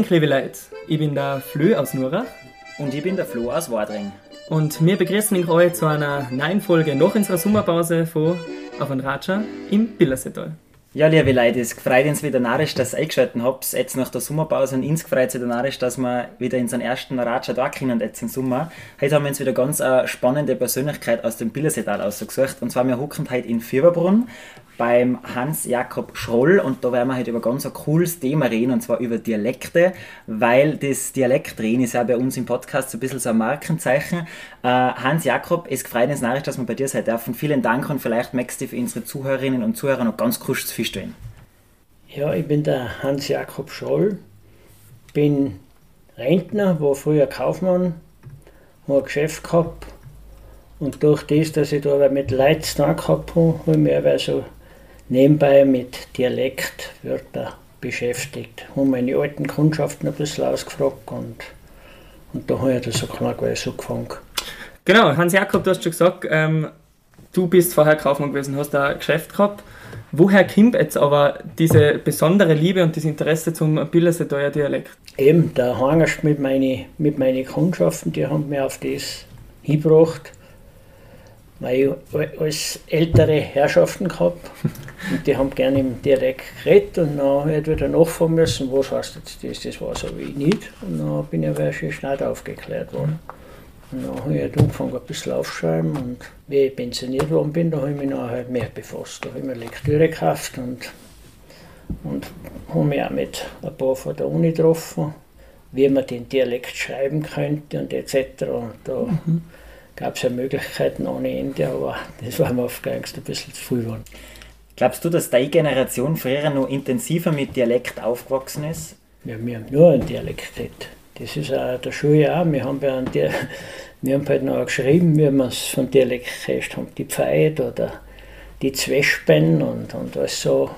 euch, liebe Leute. Ich bin der Flö aus Nurach. Und ich bin der Flo aus Wadring. Und wir begrüßen euch zu einer neuen Folge nach unserer Sommerpause von Auf ein Ratscher im Billersetal. Ja, liebe Leute, es freut uns wieder narrisch, dass ihr eingeschaltet habt, jetzt nach der Sommerpause und uns freut es wieder narrisch, dass wir wieder in unseren ersten Ratscher da können jetzt im Sommer. Heute haben wir uns wieder ganz eine spannende Persönlichkeit aus dem Billersetal ausgesucht und zwar wir hocken heute in Fieberbrunn beim Hans-Jakob Schroll und da werden wir heute über ganz ein cooles Thema reden und zwar über Dialekte, weil das Dialektreden ist ja bei uns im Podcast so ein bisschen so ein Markenzeichen. Äh, Hans-Jakob, es freut uns narrisch, dass wir bei dir sein dürfen. Vielen Dank und vielleicht möchtest du für unsere Zuhörerinnen und Zuhörer noch ganz kurz zu feststellen. Ja, ich bin der Hans-Jakob Schroll, bin Rentner, war früher Kaufmann, habe ein Geschäft gehabt und durch das, dass ich da mit Leuten gehabt habe, habe ich mich so nebenbei mit Dialektwörtern beschäftigt. Habe meine alten Kundschaften ein bisschen ausgefragt und, und da habe ich das so knackweiß angefangen. Genau, Hans-Jakob, du hast schon gesagt, ähm, du bist vorher Kaufmann gewesen, hast da ein Geschäft gehabt. Woher kommt jetzt aber diese besondere Liebe und das Interesse zum Billerseteuer Dialekt? Eben, der Hangerst mit meinen mit meine Kundschaften, die haben mir auf das hingebracht weil ich als ältere Herrschaften gehabt und die haben gerne im Dialekt geredet und dann habe ich wieder nachfragen müssen, was heißt jetzt das, das war so wie ich nicht und dann bin ich aber schon schnell aufgeklärt worden. Und dann habe ich halt angefangen ein bisschen aufschreiben und wie ich pensioniert worden bin, da habe ich mich dann halt mehr befasst. Da habe ich mir Lektüre gekauft und, und habe mich auch mit ein paar von der Uni getroffen, wie man den Dialekt schreiben könnte und etc. Und da mhm gab es ja Möglichkeiten ohne Ende, aber das war mir oft ein bisschen zu früh geworden. Glaubst du, dass deine Generation früher noch intensiver mit Dialekt aufgewachsen ist? Ja, wir haben nur einen Dialekt gehabt. Das ist auch der Schule auch. Wir haben, ja Di wir haben halt noch geschrieben, wie man es von Dialekt heißt, haben die Pfeid oder die Zwespen und, und alles so.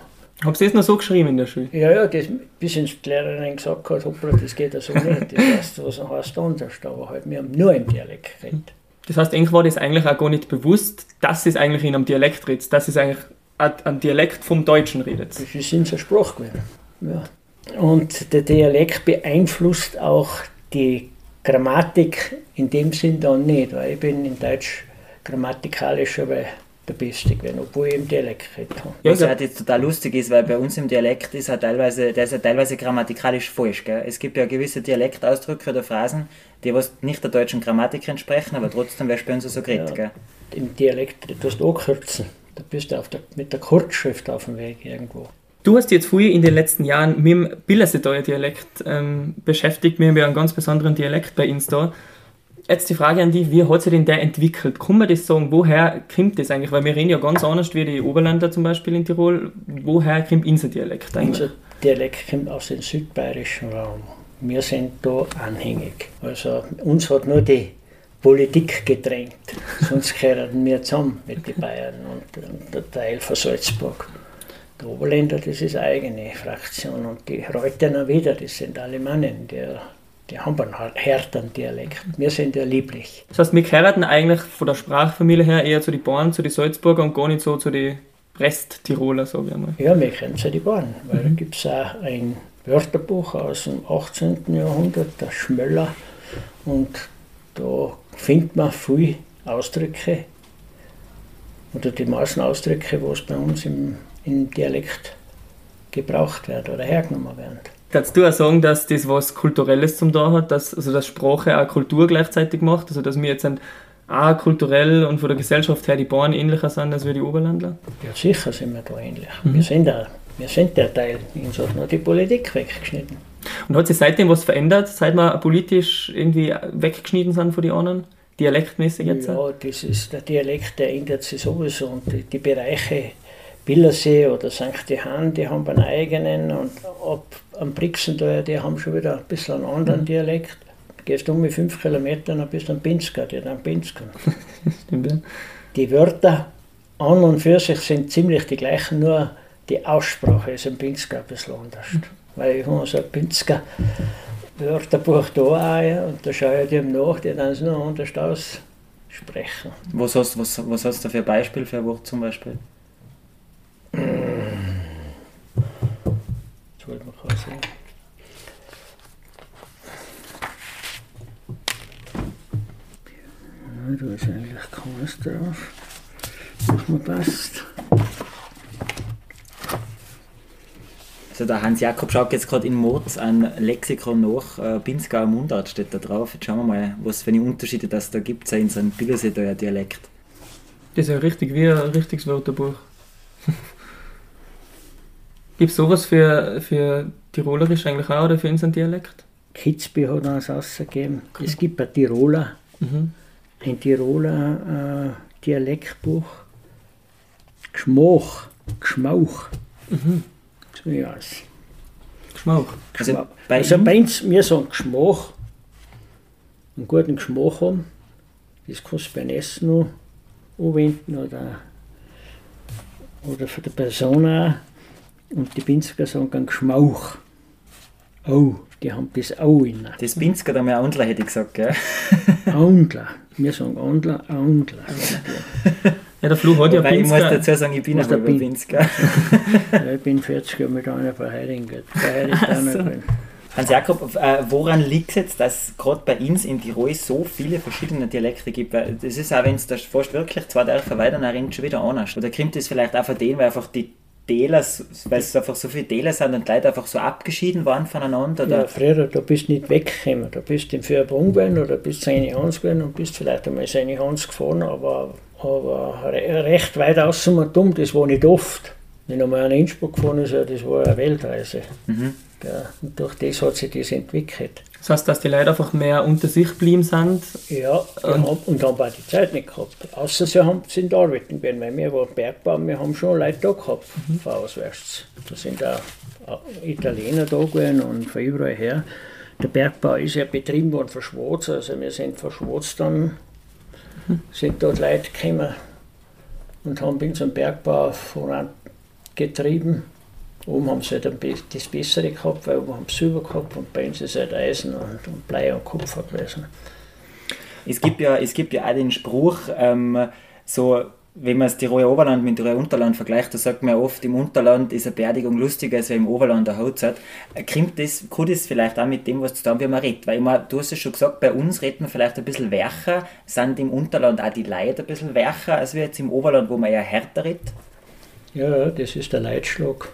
Habt ihr das noch so geschrieben in der Schule? Ja, ja, das, bis ins die Lehrerin gesagt hat, hoppla, das geht ja so nicht, das heißt, was heißt anders. Aber halt, wir haben nur im Dialekt geredet. Das heißt, eigentlich war das eigentlich auch gar nicht bewusst, dass es eigentlich in einem Dialekt redet, dass es eigentlich ein Dialekt vom Deutschen redet. Das ist unser Sprach gewesen. Ja. Und der Dialekt beeinflusst auch die Grammatik in dem Sinn dann nicht, weil ich bin in Deutsch grammatikalisch aber der Beste gewesen, obwohl ich im Dialekt geredet habe. Ja, was halt jetzt total lustig ist, weil bei uns im Dialekt ist er teilweise, der ist ja teilweise grammatikalisch falsch. Gell? Es gibt ja gewisse Dialektausdrücke oder Phrasen, die was nicht der deutschen Grammatik entsprechen, aber trotzdem wäre bei uns so geredet. Ja, Im Dialekt, du hast kürzen. Da bist du der, mit der Kurzschrift auf dem Weg irgendwo. Du hast jetzt früher in den letzten Jahren mit dem Billerseteuer Dialekt ähm, beschäftigt. Wir haben ja einen ganz besonderen Dialekt bei uns da. Jetzt die Frage an dich, wie hat sich denn der entwickelt? Kann man das sagen, woher kommt das eigentlich? Weil wir reden ja ganz anders wie die Oberländer zum Beispiel in Tirol. Woher kommt unser Dialekt eigentlich? Unser Dialekt kommt aus dem südbayerischen Raum. Wir sind da anhängig. Also uns hat nur die Politik gedrängt. Sonst gehören wir zusammen mit den Bayern und, und der Teil von Salzburg. Die Oberländer, das ist eine eigene Fraktion und die Reutener wieder, das sind Alemannen, die die haben einen härteren Dialekt. Wir sind ja lieblich. Das heißt, wir gehören eigentlich von der Sprachfamilie her eher zu den Bauern, zu den Salzburger und gar nicht so zu den Rest-Tiroler, sage ich einmal. Ja, wir kennen zu den Bauern, weil mhm. da gibt es auch ein Wörterbuch aus dem 18. Jahrhundert, der Schmöller, und da findet man viele Ausdrücke oder die meisten Ausdrücke, die bei uns im, im Dialekt gebraucht werden oder hergenommen werden. Kannst du auch sagen, dass das was Kulturelles zum da hat, dass, also dass Sprache auch Kultur gleichzeitig macht? Also dass wir jetzt auch kulturell und von der Gesellschaft her die Bauern ähnlicher sind als wir die Oberländer? Ja, sicher sind wir da ähnlich. Mhm. Wir, sind auch, wir sind der Teil, uns hat nur die Politik weggeschnitten. Und hat sich seitdem was verändert, seit wir politisch irgendwie weggeschnitten sind von den anderen? Dialektmäßig jetzt? Ja, das ist, der Dialekt, der ändert sich sowieso und die, die Bereiche Billersee oder St. Johann, die haben einen eigenen und ab am Brixen da, die haben schon wieder ein bisschen einen anderen mhm. Dialekt. Gehst du um mit fünf Kilometern, dann bist du ein Pinsker, die dann Pinsker. Die Wörter an und für sich sind ziemlich die gleichen, nur die Aussprache ist im Pinsker ein bisschen anders. Mhm. Weil ich habe so ein Pinsker Wörterbuch da auch, und da schaue ich dem nach, die dann nur anders aussprechen. Was hast, was, was hast du für ein Beispiel für ein Wort zum Beispiel? Ich wollte noch was sehen. Ja, da ist eigentlich kaum was drauf. Mach mal passt. Also der Hans Jakob schaut jetzt gerade in Moz ein Lexikon nach, äh, Pinzgauer Mundart steht da drauf. Jetzt schauen wir mal, was für Unterschiede das da gibt in seinem einem Dialekt. Das ist ja richtig wie ein richtiges Wörterbuch. Gibt es sowas für, für Tirolerisch eigentlich auch oder für unseren Dialekt? Kitzby hat uns rausgegeben. Es gibt ein Tiroler, Mhm. ein Tiroler äh, Dialektbuch. Geschmach, Geschmauch. Mhm. So ja, es- Geschmack. Also Geschmack. bei also bei uns, wir sagen Geschmach, einen guten Geschmack haben. Das kannst du beim Essen noch anwenden oder, oder für die Person auch. Und die Pinzger sagen dann Geschmauch. Oh, die haben das Au in. Das Pinzger da mal Andler hätte ich gesagt, gell? Aundler. Wir sagen Aundler, Aundler. Ja, der Flo hat ja Wobei ich muss Pinzger. dazu sagen, ich bin bei Pin- Pinzger. Ja, ich bin 40 Jahre mit einer verheiratet. Verheiratet auch noch so. gewesen. Hans Jakob, äh, woran liegt es jetzt, dass es gerade bei uns in Tirol so viele verschiedene Dialekte gibt? Weil das ist auch, wenn es da fast wirklich zwei Dörfer weiter nach rein schon wieder anders. Oder kommt das vielleicht auch von denen, weil einfach die Täler, weil es einfach so viele Täler sind und die Leute einfach so abgeschieden waren voneinander? Oder? Ja, früher, da bist du nicht weggekommen. Da bist du im Feuerbrunn gewesen oder bist seine Hans gewesen und bist vielleicht einmal seine Hans gefahren, aber, aber re recht weit außen und dumm, das war nicht oft. Wenn er mal nach Innsbruck gefahren ist, ja, das war eine Weltreise. Mhm. Ja, und durch das hat sich das entwickelt. Das heißt, dass die Leute einfach mehr unter sich geblieben sind. Ja, Und- haben, und haben auch die Zeit nicht gehabt. Außer sie haben, sind arbeiten gewesen, weil wir waren Bergbau, wir haben schon Leute da gehabt, von auswärts. Da sind auch Italiener da gewesen und von überall her. Der Bergbau ist ja betrieben worden von Schwarz, also wir sind von Schwarz dann, sind dort Leute gekommen und haben bei unserem Bergbau vorangetrieben. Oben haben sie halt das Bessere gehabt, weil oben haben sie Silber gehabt und bei uns ist halt Eisen und, und Blei und Kupfer gewesen. Es gibt ja, es gibt ja auch den Spruch, ähm, so, wenn man das Tiroler Oberland mit dem Tiroler Unterland vergleicht, da sagt man ja oft, im Unterland ist eine Beerdigung lustiger als im Oberland eine. Äh, Kommt das, kann das vielleicht auch mit dem, was zu tun, wie man redet? Weil mein, du hast es schon gesagt, bei uns redet man vielleicht ein bisschen weicher, sind im Unterland auch die Leute ein bisschen weicher als wir jetzt im Oberland, wo man ja härter redet? Ja, das ist der Leitschlag.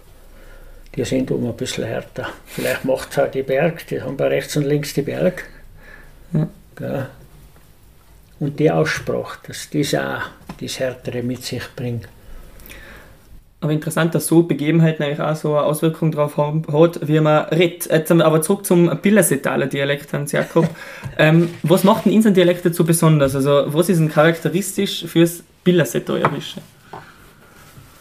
Die sind um ein bisschen härter. Vielleicht macht es auch die Berg, die haben bei rechts und links die Berg. Ja. Gell. Und die Aussprache, dass das auch das Härtere mit sich bringt. Aber interessant, dass so Begebenheiten eigentlich auch so eine Auswirkung darauf haben- hat, wie man redet. Jetzt aber zurück zum Billerseetaler Dialekt, Hans Jakob. ähm, was macht denn unseren Dialekt jetzt so besonders? Also, was ist denn charakteristisch fürs Billerseetalerische?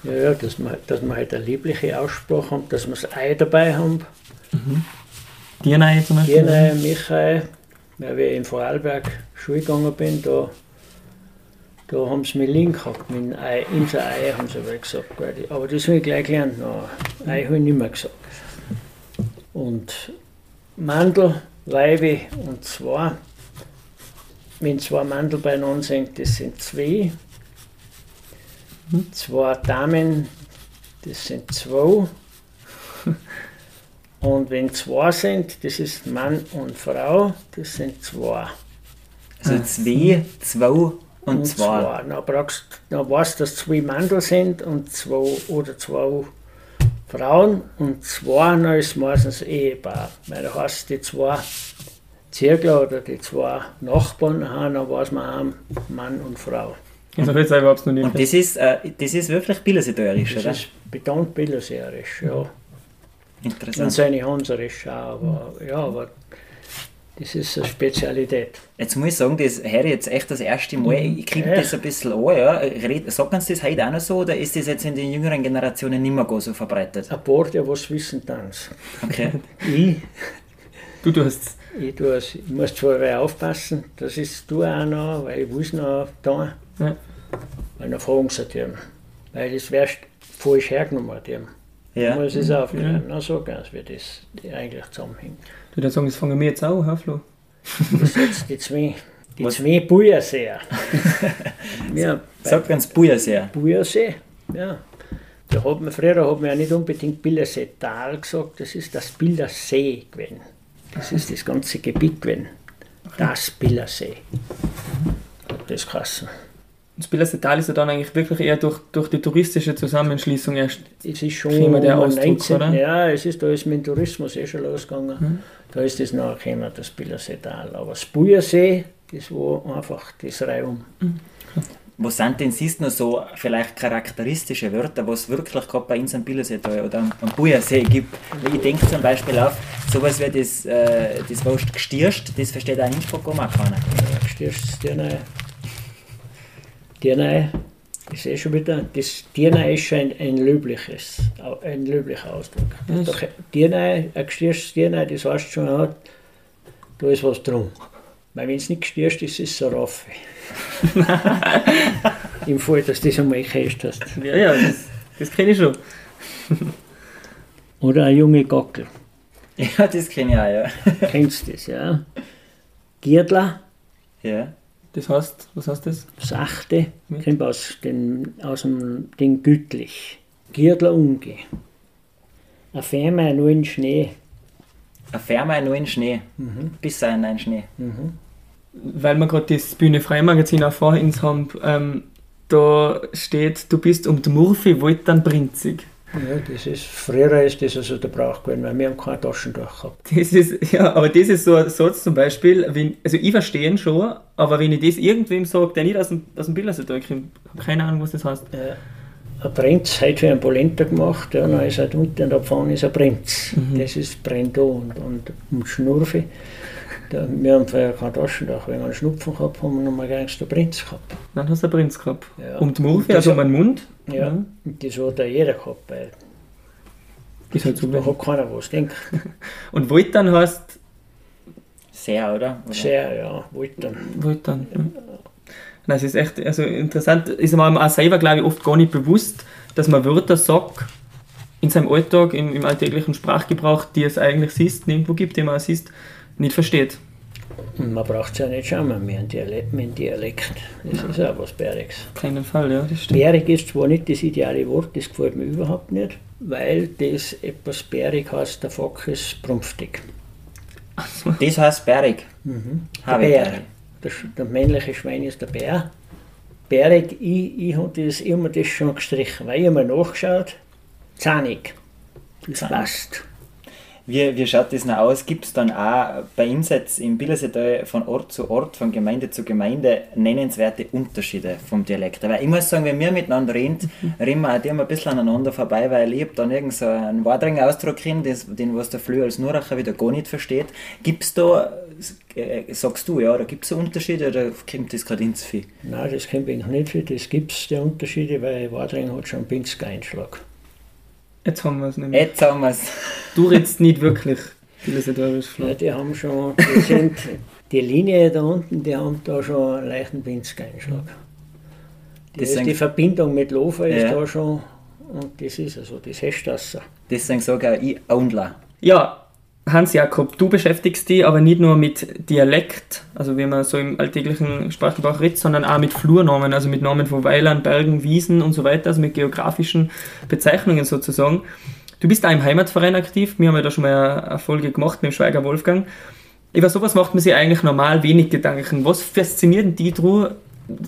Ja, ja, dass wir, dass wir halt eine liebliche Aussprache haben, dass wir das Ei dabei haben. Dirnei zum Beispiel? Gerne, Michael, weil ich in Vorarlberg Schule gegangen bin, da, da haben sie mich liegen gehabt. Mit dem Ei, unser Ei haben sie aber gesagt. Aber das habe ich gleich gelernt. No, Ei habe ich nicht mehr gesagt. Und Mandel, Weibe und zwei. Wenn zwei Mandel beieinander sind, das sind zwei. Zwei Damen, das sind zwei. Und wenn zwei sind, das ist Mann und Frau, das sind zwei. Also zwei, zwei und, zwei. Dann, brauchst, dann weißt du, dass zwei Mandel sind und zwei oder zwei Frauen und zwei dann ist meistens Ehepaar. Weil da heißt die zwei Zirkler oder die zwei Nachbarn haben, dann weiß man auch Mann und Frau. Also, jetzt überhaupt noch nicht. Und das ist, äh, das ist wirklich Billerseeterisch, Das oder? ist betont bilderserisch, ja. Und Interessant. seine Hanserisch auch, aber ja, aber das ist eine Spezialität. Jetzt muss ich sagen, das höre ich jetzt echt das erste Mal. Ich kriege das ein bisschen an. Ja. Red- Sagt uns das heute auch noch so oder ist das jetzt in den jüngeren Generationen nicht mehr so verbreitet? Ein paar, die was wissen, dann. Okay. Ich, Du tust ich, tue es, ich muss zwar aufpassen, das ist du auch noch, weil ich muss noch da, Ja. weil dann fragen sie dem. Weil das wärst falsch hergenommen dem. Ja. Muss es aufklären. Na, so ganz wie das eigentlich zusammenhängt. Du würdest sagen, das fangen wir jetzt auch, an, Flo? Das sind jetzt die zwei, die Was? zwei Bujerseer. ja, Sagt uns Bujersee. Bujersee, ja. Da hat man, früher hat man ja nicht unbedingt Bilderseetal gesagt, das ist das Bildersee gewesen. Das ist das ganze Gebiet gewesen. Das Bildersee. hat das Kassen. Das Billersetal ist ja dann eigentlich wirklich eher durch, durch die touristische Zusammenschließung erst. Es ist schon der Ausdruck, 19. oder? Ja, es ist, da ist mit dem Tourismus eh schon losgegangen. Mhm. Da ist das nachgekommen, das Billerseetal. Aber das Bujersee, das war einfach das Reihum. Was sind denn siehst noch so vielleicht charakteristische Wörter, was wirklich gerade bei uns am Billersee oder am, am Bujersee gibt? Ich denke zum Beispiel auf sowas wie das, äh, das Wort gestierst, das versteht auch in Innsbruck auch mal keiner. Ja, stehst du Dirnei. Dirnei ist eh schon wieder, das Dirnei ist schon ein, ein löbliches, ein löblicher Ausdruck. Doch, Dirnei, ein gestierstes Dirnei, das heißt schon, ja, da ist was drum. Weil wenn es nicht gestierst ist, ist es ein Raffe. Im Fall, dass du das einmal gehört hast. Ja, ja, das, das kenne ich schon. Oder ein junge Gockel. Ja, das kenne ich auch, ja. Kennst du das, ja? Gierdler, ja. Das heißt, was heißt das? sachte, Mit? kommt aus, den, aus dem Ding gütlich. Gierdler umge. Ein Fähme nur in Schnee. Eine Firma nur in Schnee. Bis in einen Schnee. Weil wir gerade das Bühne Freimagazin auch vor uns haben, ähm, da steht, du bist um die Murphy, wollt dann prinzig. Ja, das ist, früher ist das also der Brauch gewesen, weil wir haben keine Taschentuch gehabt. Das ist, ja, aber das ist so ein Satz zum Beispiel, wenn, also ich verstehe ihn schon, aber wenn ich das irgendwem sage, der nicht aus dem, aus dem Bildersetal kommt, habe keine Ahnung, was das heißt. Äh, ein Prinz hat für einen Polenta gemacht, ja, dann ist er unten und da vorne ist ein Prinz. Das ist Brendo und, und, und Schnurfi. Da, wir haben vorher kein Taschentuch, wenn wir einen Schnupfen gehabt haben, haben wir nochmal gleich den Prinz gehabt. Dann hast du einen Prinz gehabt. Ja. Um die das also um hat- den Mund. Ja, und das hat ja jeder gehabt, weil Ist halt da so. hat keiner was gedacht. Und wollt dann heißt, Sehr, oder? oder? Sehr, ja, wollt dann. Ja. Nein, es ist echt also interessant. Ist mir auch selber, glaube ich, oft gar nicht bewusst, dass man Wörter sagt in seinem Alltag, im, im alltäglichen Sprachgebrauch, die es eigentlich siehst, nirgendwo gibt, die man auch siehst, nicht versteht. Man braucht es ja nicht schauen, mehr einen Dialekt. Dialekt. Das ist auch was Bäriges. Auf keinen Fall, ja, das stimmt. Bärig ist zwar nicht das ideale Wort, das gefällt mir überhaupt nicht, weil das etwas bärig heißt, der Fock ist prumpftig. Das heißt Berg. Der Habe ich Bär. Der, der männliche Schwein ist der Bär. Bärig, ich, ich habe das immer das schon gestrichen, weil ich habe nachgeschaut, zahnig. Das Zahnig. passt. Wie, wie schaut das noch aus? Gibt es dann auch bei uns jetzt im Billerseetal von Ort zu Ort, von Gemeinde zu Gemeinde nennenswerte Unterschiede vom Dialekt? Weil ich muss sagen, wenn wir miteinander reden, reden wir auch immer ein bisschen aneinander vorbei, weil ich hab dann irgend so einen Wadringer Ausdruck das, den was der Flü als Nuracher wieder gar nicht versteht. Gibt es da, äh, sagst du, ja, oder gibt es Unterschiede oder kommt das gerade ins Vieh? Nein, das kommt eigentlich nicht viel. Das gibt es, die Unterschiede, weil Wadring hat schon einen Pinsker-Einschlag. Jetzt haben wir es nämlich. Jetzt haben wir es. Du redest nicht wirklich philosophisch Ja, die haben schon, die sind, die Linie da unten, die haben da schon einen leichten ist, sind- die Verbindung mit Lofer ist Ja. da schon, und das ist also, das hast du das. Deswegen sage ich auch. Ja, Hans-Jakob, du beschäftigst dich aber nicht nur mit Dialekt, also wie man so im alltäglichen Sprachgebrauch redet, sondern auch mit Flurnamen, also mit Namen von Weilern, Bergen, Wiesen und so weiter, also mit geografischen Bezeichnungen sozusagen. Du bist da im Heimatverein aktiv, wir haben ja da schon mal eine Folge gemacht mit dem Schweiger Wolfgang. Über sowas macht man sich eigentlich normal wenig Gedanken. Was fasziniert die Drew,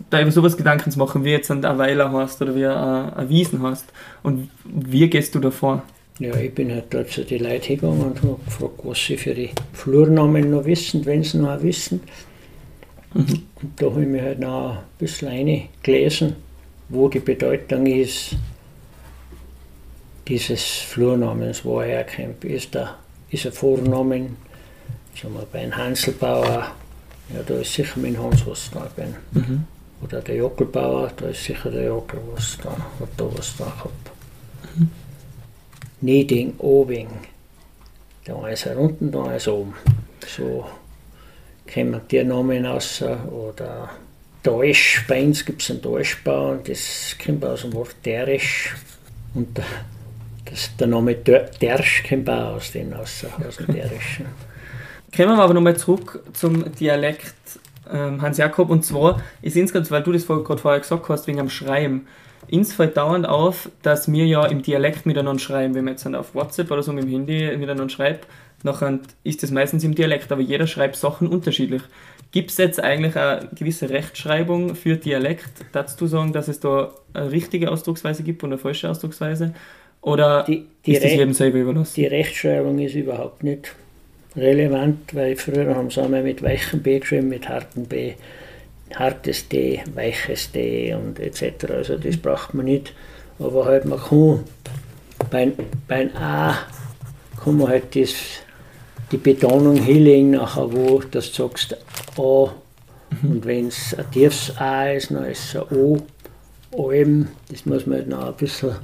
da über sowas Gedanken zu machen, wie jetzt ein Weiler hast oder wie ein Wiesen hast? Und wie gehst du davor? Ja, ich bin halt dort zu den Leuten hingegangen und habe gefragt, was sie für die Flurnamen noch wissen, wenn sie noch wissen. Und da habe ich mir halt noch ein bisschen eingelesen, wo die Bedeutung ist dieses Flurnamens, wo er herkommt. Ist, der, ist ein Vornamen, sagen wir, bei einem Hanselbauer, ja, da ist sicher dem Hans was da. Bei einem, Oder der Jockelbauer, da ist sicher der Jockel was da, hat da was da gehabt. Nieding, Obing. Da er unten, da er oben. So kommen die Namen raus. Oder Deutsch, bei uns gibt es einen Deutschbau und das kommt aus dem Wort Derisch. Und der, das, der Name Dersch kommt auch aus dem, raus, aus dem Derischen. Kommen wir aber nochmal zurück zum Dialekt ähm, Hans-Jakob. Und zwar ist insgesamt, weil du das gerade vorher gesagt hast, wegen am Schreiben. Uns fällt dauernd auf, dass wir ja im Dialekt miteinander schreiben. Wenn man jetzt dann auf WhatsApp oder so mit dem Handy miteinander schreibt, nachher ist das meistens im Dialekt, aber jeder schreibt Sachen unterschiedlich. Gibt es jetzt eigentlich eine gewisse Rechtschreibung für Dialekt? Darfst du sagen, dass es da eine richtige Ausdrucksweise gibt und eine falsche Ausdrucksweise? Oder Die, die, ist das jedem selber überlassen? die Rechtschreibung ist überhaupt nicht relevant, weil früher haben sie einmal mit weichem B geschrieben, mit hartem B, hartes D, weiches D und etc. Also das braucht man nicht. Aber halt man kann beim, beim A kann man halt das, die Betonung hinlegen, nachher wo du sagst A und wenn es ein tiefes A ist, dann ist es ein O, OM, das muss man halt noch ein bisschen,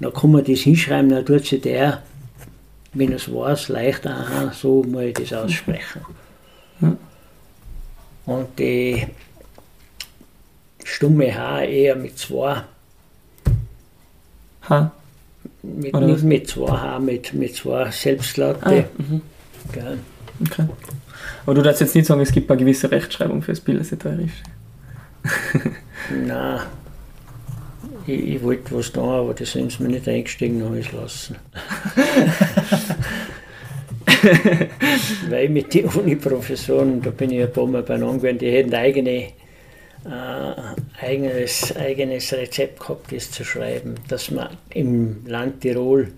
dann kann man das hinschreiben, dann tut sich der, wenn es weiß, leicht aha, so muss ich das aussprechen. Und die stumme H eher mit zwei, Ha? mit, nicht mit zwei H, mit, mit zwei Selbstlaute. Ah, mhm. Okay. Aber du darfst jetzt nicht sagen, es gibt eine gewisse Rechtschreibung fürs Bildersetterisch. Nein. Ich, ich wollte was da, aber das sind sie mir nicht eingestiegen, habe ich es lassen. Weil mit den Uni-Professoren, da bin ich ein paar Mal beieinander gewesen, die hätten eigene, äh, eigenes, eigenes Rezept gehabt, das zu schreiben, dass man im Land Tirol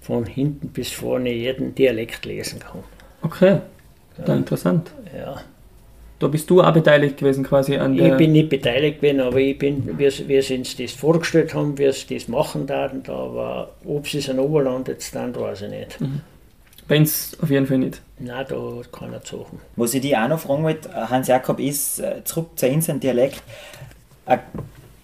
von hinten bis vorne jeden Dialekt lesen kann. Okay, da interessant. Ja. Da bist du auch beteiligt gewesen quasi an der... Ich bin nicht beteiligt gewesen, aber ich bin, wir, wir sind uns das vorgestellt haben, wir es das machen werden, aber ob es an Oberland jetzt dann, weiß ich nicht. Bei uns auf jeden Fall nicht. Nein, da hat keiner suchen. Was ich dich auch noch fragen wollte, Hans Jakob, ist äh, zurück zu unserem Dialekt. Eine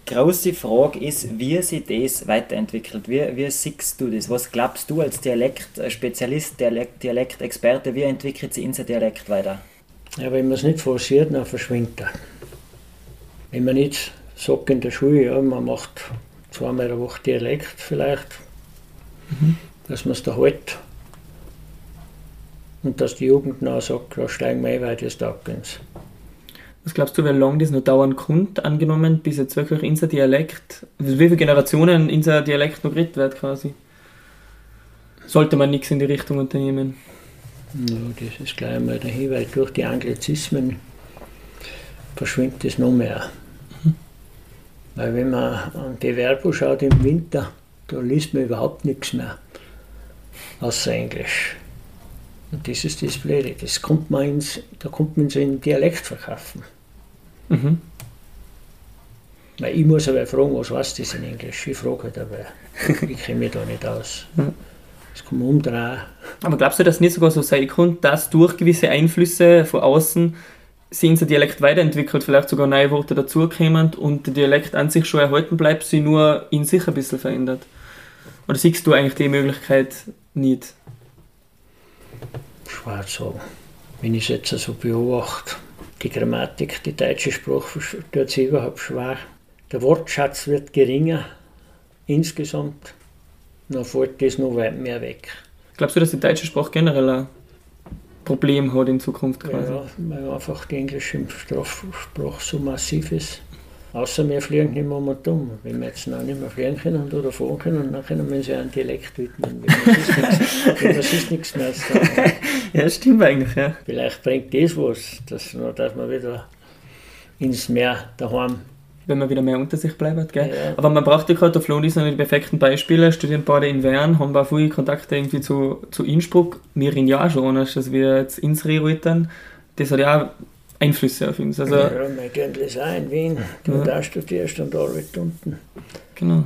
große Frage ist, wie sich das weiterentwickelt. Wie, wie siehst du das? Was glaubst du als Dialektspezialist, Dialekt, Dialektexperte, wie entwickelt sich unser Dialekt weiter? Ja, wenn man es nicht forciert, dann verschwindet er. Wenn man nicht sagt in der Schule, ja, man macht zweimal eine Woche Dialekt vielleicht, dass man es da hält. Und dass die Jugend dann sagt, da steigen wir ein, weil das taugt uns. Was glaubst du, wie lange das noch dauern könnte, angenommen, bis jetzt wirklich unser Dialekt, wie viele Generationen unser Dialekt noch geredet wird quasi? Sollte man nichts in die Richtung unternehmen. Ja, das ist gleich mal dahin, weil durch die Anglizismen verschwindet das noch mehr. Weil wenn man an die Werbung schaut im Winter, da liest man überhaupt nichts mehr. Außer Englisch. Und das ist das Blöde. Das kommt man ins, da kommt man so in Dialekt verkaufen. Mhm. Weil ich muss aber fragen, was weiß das in Englisch? Ich frage halt aber. Ich kenne mich da nicht aus. Ja. Das kann man umdrehen. Aber glaubst du, dass es nicht sogar so sein kann, dass durch gewisse Einflüsse von außen sich unser Dialekt weiterentwickelt, vielleicht sogar neue Worte dazukommen und der Dialekt an sich schon erhalten bleibt, sich nur in sich ein bisschen verändert? Oder siehst du eigentlich die Möglichkeit nicht? Schwer zu sagen. Wenn ich es jetzt so beobachte, die Grammatik, die deutsche Sprache tut sich überhaupt schwer. Der Wortschatz wird geringer insgesamt. Dann fällt das noch weit mehr weg. Glaubst du, dass die deutsche Sprache generell ein Problem hat in Zukunft quasi? Ja, weil einfach die englische Sprachsprache so massiv ist. Außer wir fliegen nicht mehr mal dumm. Wenn wir jetzt noch nicht mehr fliegen können oder fahren können, dann können wir uns ja einen Dialekt widmen. Wenn wir sonst nichts- mehr sagen. Ja, stimmt eigentlich, ja. Vielleicht bringt das was, dass, dass man wieder ins Meer daheim. Wenn man wieder mehr unter sich bleibt, gell? Ja. Aber man braucht ja gerade, der Flo und ich sind die perfekten Beispiele, studieren beide in Wern, haben auch viele Kontakte irgendwie zu, zu Innsbruck. Wir reden ja auch schon als wir jetzt ins Reruitern. Das hat ja auch Einflüsse auf uns. Also, ja, mein Kind ist auch in Wien, du Ja. da studierst und arbeitet unten. genau.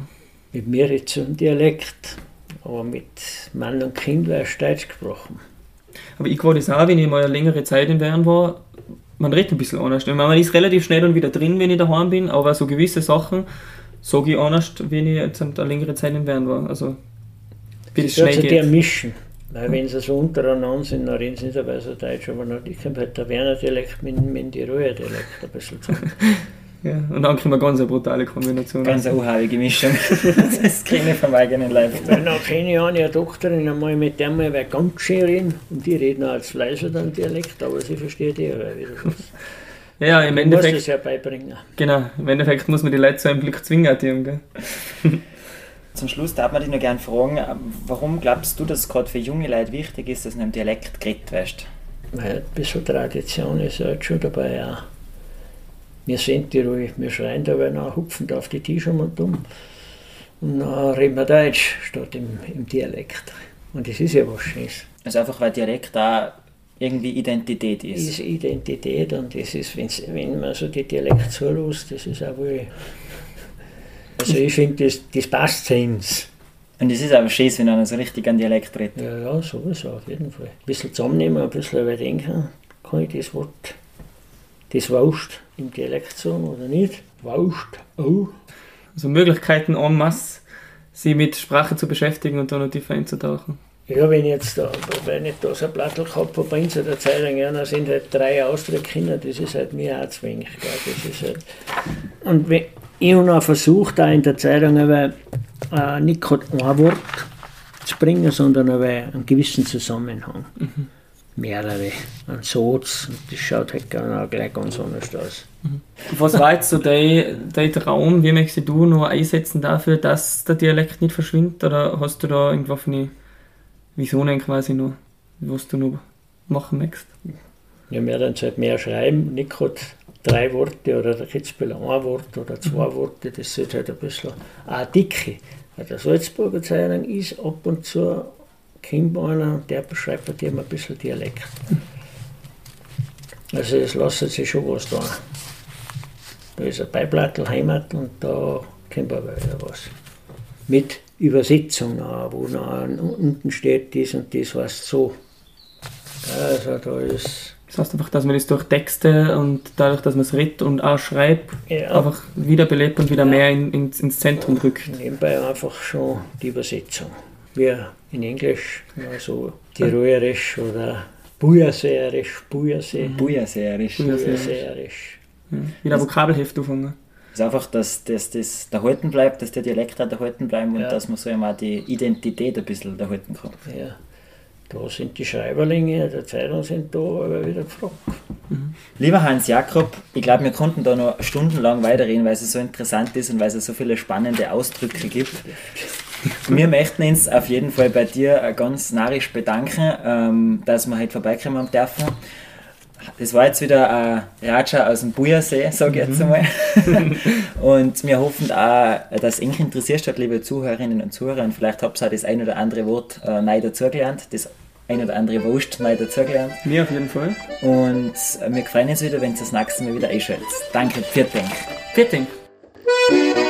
Mit mir jetzt so ein Dialekt, aber mit Mann und Kind wird Deutsch gesprochen. Aber ich war das auch, wenn ich mal eine längere Zeit in Wern war, man redet ein bisschen anders. Man ist relativ schnell dann wieder drin, wenn ich daheim bin, aber so gewisse Sachen sage ich anders, wenn ich jetzt eine längere Zeit in Wern war. Also, wie das schnell sich der geht. mischen. Weil wenn sie so untereinander sind, dann reden sie nicht dabei so Deutsch, aber noch, ich kann halt der Werner Dialekt mit, mit dem Tiroler Dialekt ein bisschen zusammen. Ja, und dann kriegen wir ganz eine brutale Kombination. Ganz eine unheilige Mischung. das kenne ich vom eigenen Leib. Weil dann kenne ich eine Doktorin einmal mit der mal ganz schön reden und die reden auch als Fleißer dann Dialekt, aber sie versteht eh weil wieder was. Ja, im Du musst Endeffekt, es ja beibringen. genau, im Endeffekt muss man die Leute zu einem Blick zwingen, die gell? Zum Schluss darf man dich noch gerne fragen, ähm, warum glaubst du, dass es gerade für junge Leute wichtig ist, dass du im Dialekt geredet wirst? ein bisschen Tradition ist halt schon dabei auch. Wir sind die ruhig, wir schreien dabei nach, hupfen da auf die Tische und um. Und dann reden wir Deutsch statt im, im Dialekt. Und das ist ja was Schönes. Also einfach weil Dialekt da irgendwie Identität ist. Ist Identität und das ist, wenn man so die Dialekt zulässt, das ist auch wohl. Also ich finde, das, das passt zu uns. Und es ist aber schön, wenn einer so richtig an Dialekt redet. Ja, ja, sowieso, auf jeden Fall. Ein bisschen zusammennehmen, ein bisschen überdenken, kann ich das Wort, das Wauscht im Dialekt sagen oder nicht? Wauscht, oh. Also Möglichkeiten en masse, sich mit Sprache zu beschäftigen und da noch tiefer einzutauchen. Ja, wenn ich jetzt da, wenn ich da so ein Blatt gehabt habe, bei uns in der Zeitung, ja, dann sind halt drei Ausdruckkinder, das ist halt mir auch zu wenig. Gell? Das ist halt. Und wenn, ich habe noch versucht, da in der Zeitung aber, äh, nicht ein Wort zu bringen, sondern einen gewissen Zusammenhang. Mehrere, ein und das schaut halt gleich ganz anders aus. Was war jetzt so dein, dein Traum? Wie möchtest du noch einsetzen dafür, dass der Dialekt nicht verschwindet? Oder hast du da irgendwelche Visionen quasi noch, was du noch machen möchtest? Ja, wir dann halt mehr schreiben, nicht drei Worte oder jetzt ein Wort oder zwei Worte, das ist halt ein bisschen eine Dicke. Der Salzburger Zeitung ist ab und zu kommt einer und der beschreibt bei dir mal ein bisschen Dialekt. Also es lässt sich schon was da. Da ist ein Beiblattel Heimat und da kommt aber wieder was. Mit Übersetzung auch, wo unten steht, dies und das heißt so. Also da ist Das heißt einfach, dass man das durch Texte und dadurch, dass man es redet und auch schreibt, ja, einfach wiederbelebt und wieder Ja. mehr in, ins, ins Zentrum rückt. nebenbei einfach schon die Übersetzung. Wie in Englisch, also Tirolerisch oder Bujasäerisch, Bujasee, Bujasäerisch. Bujasäerisch. Ja. Wieder Vokabelheft anfangen. ist einfach, dass das, das erhalten bleibt, dass der Dialekt auch erhalten bleibt und Ja. dass man so immer die Identität ein bisschen erhalten kann. Ja, da sind die Schreiberlinge der Zeitung sind da aber wieder gefragt. Lieber Hans Jakob, ich glaube, wir konnten da noch stundenlang weiterreden, weil es so interessant ist und weil es so viele spannende Ausdrücke gibt. Wir möchten uns auf jeden Fall bei dir äh, ganz narrisch bedanken, ähm, dass wir heute vorbeikommen dürfen. Das war jetzt wieder ein Raja aus dem Bujersee, sage ich jetzt einmal. und wir hoffen auch, dass euch interessiert hat, liebe Zuhörerinnen und Zuhörer. Und vielleicht habt ihr auch das ein oder andere Wort äh, neu dazugelernt, das ein oder andere Wurst neu dazugelernt. Mir auf jeden Fall. Und wir freuen uns wieder, wenn ihr das nächste Mal wieder einschaltet. Danke, vielen Dank. Vielen Dank.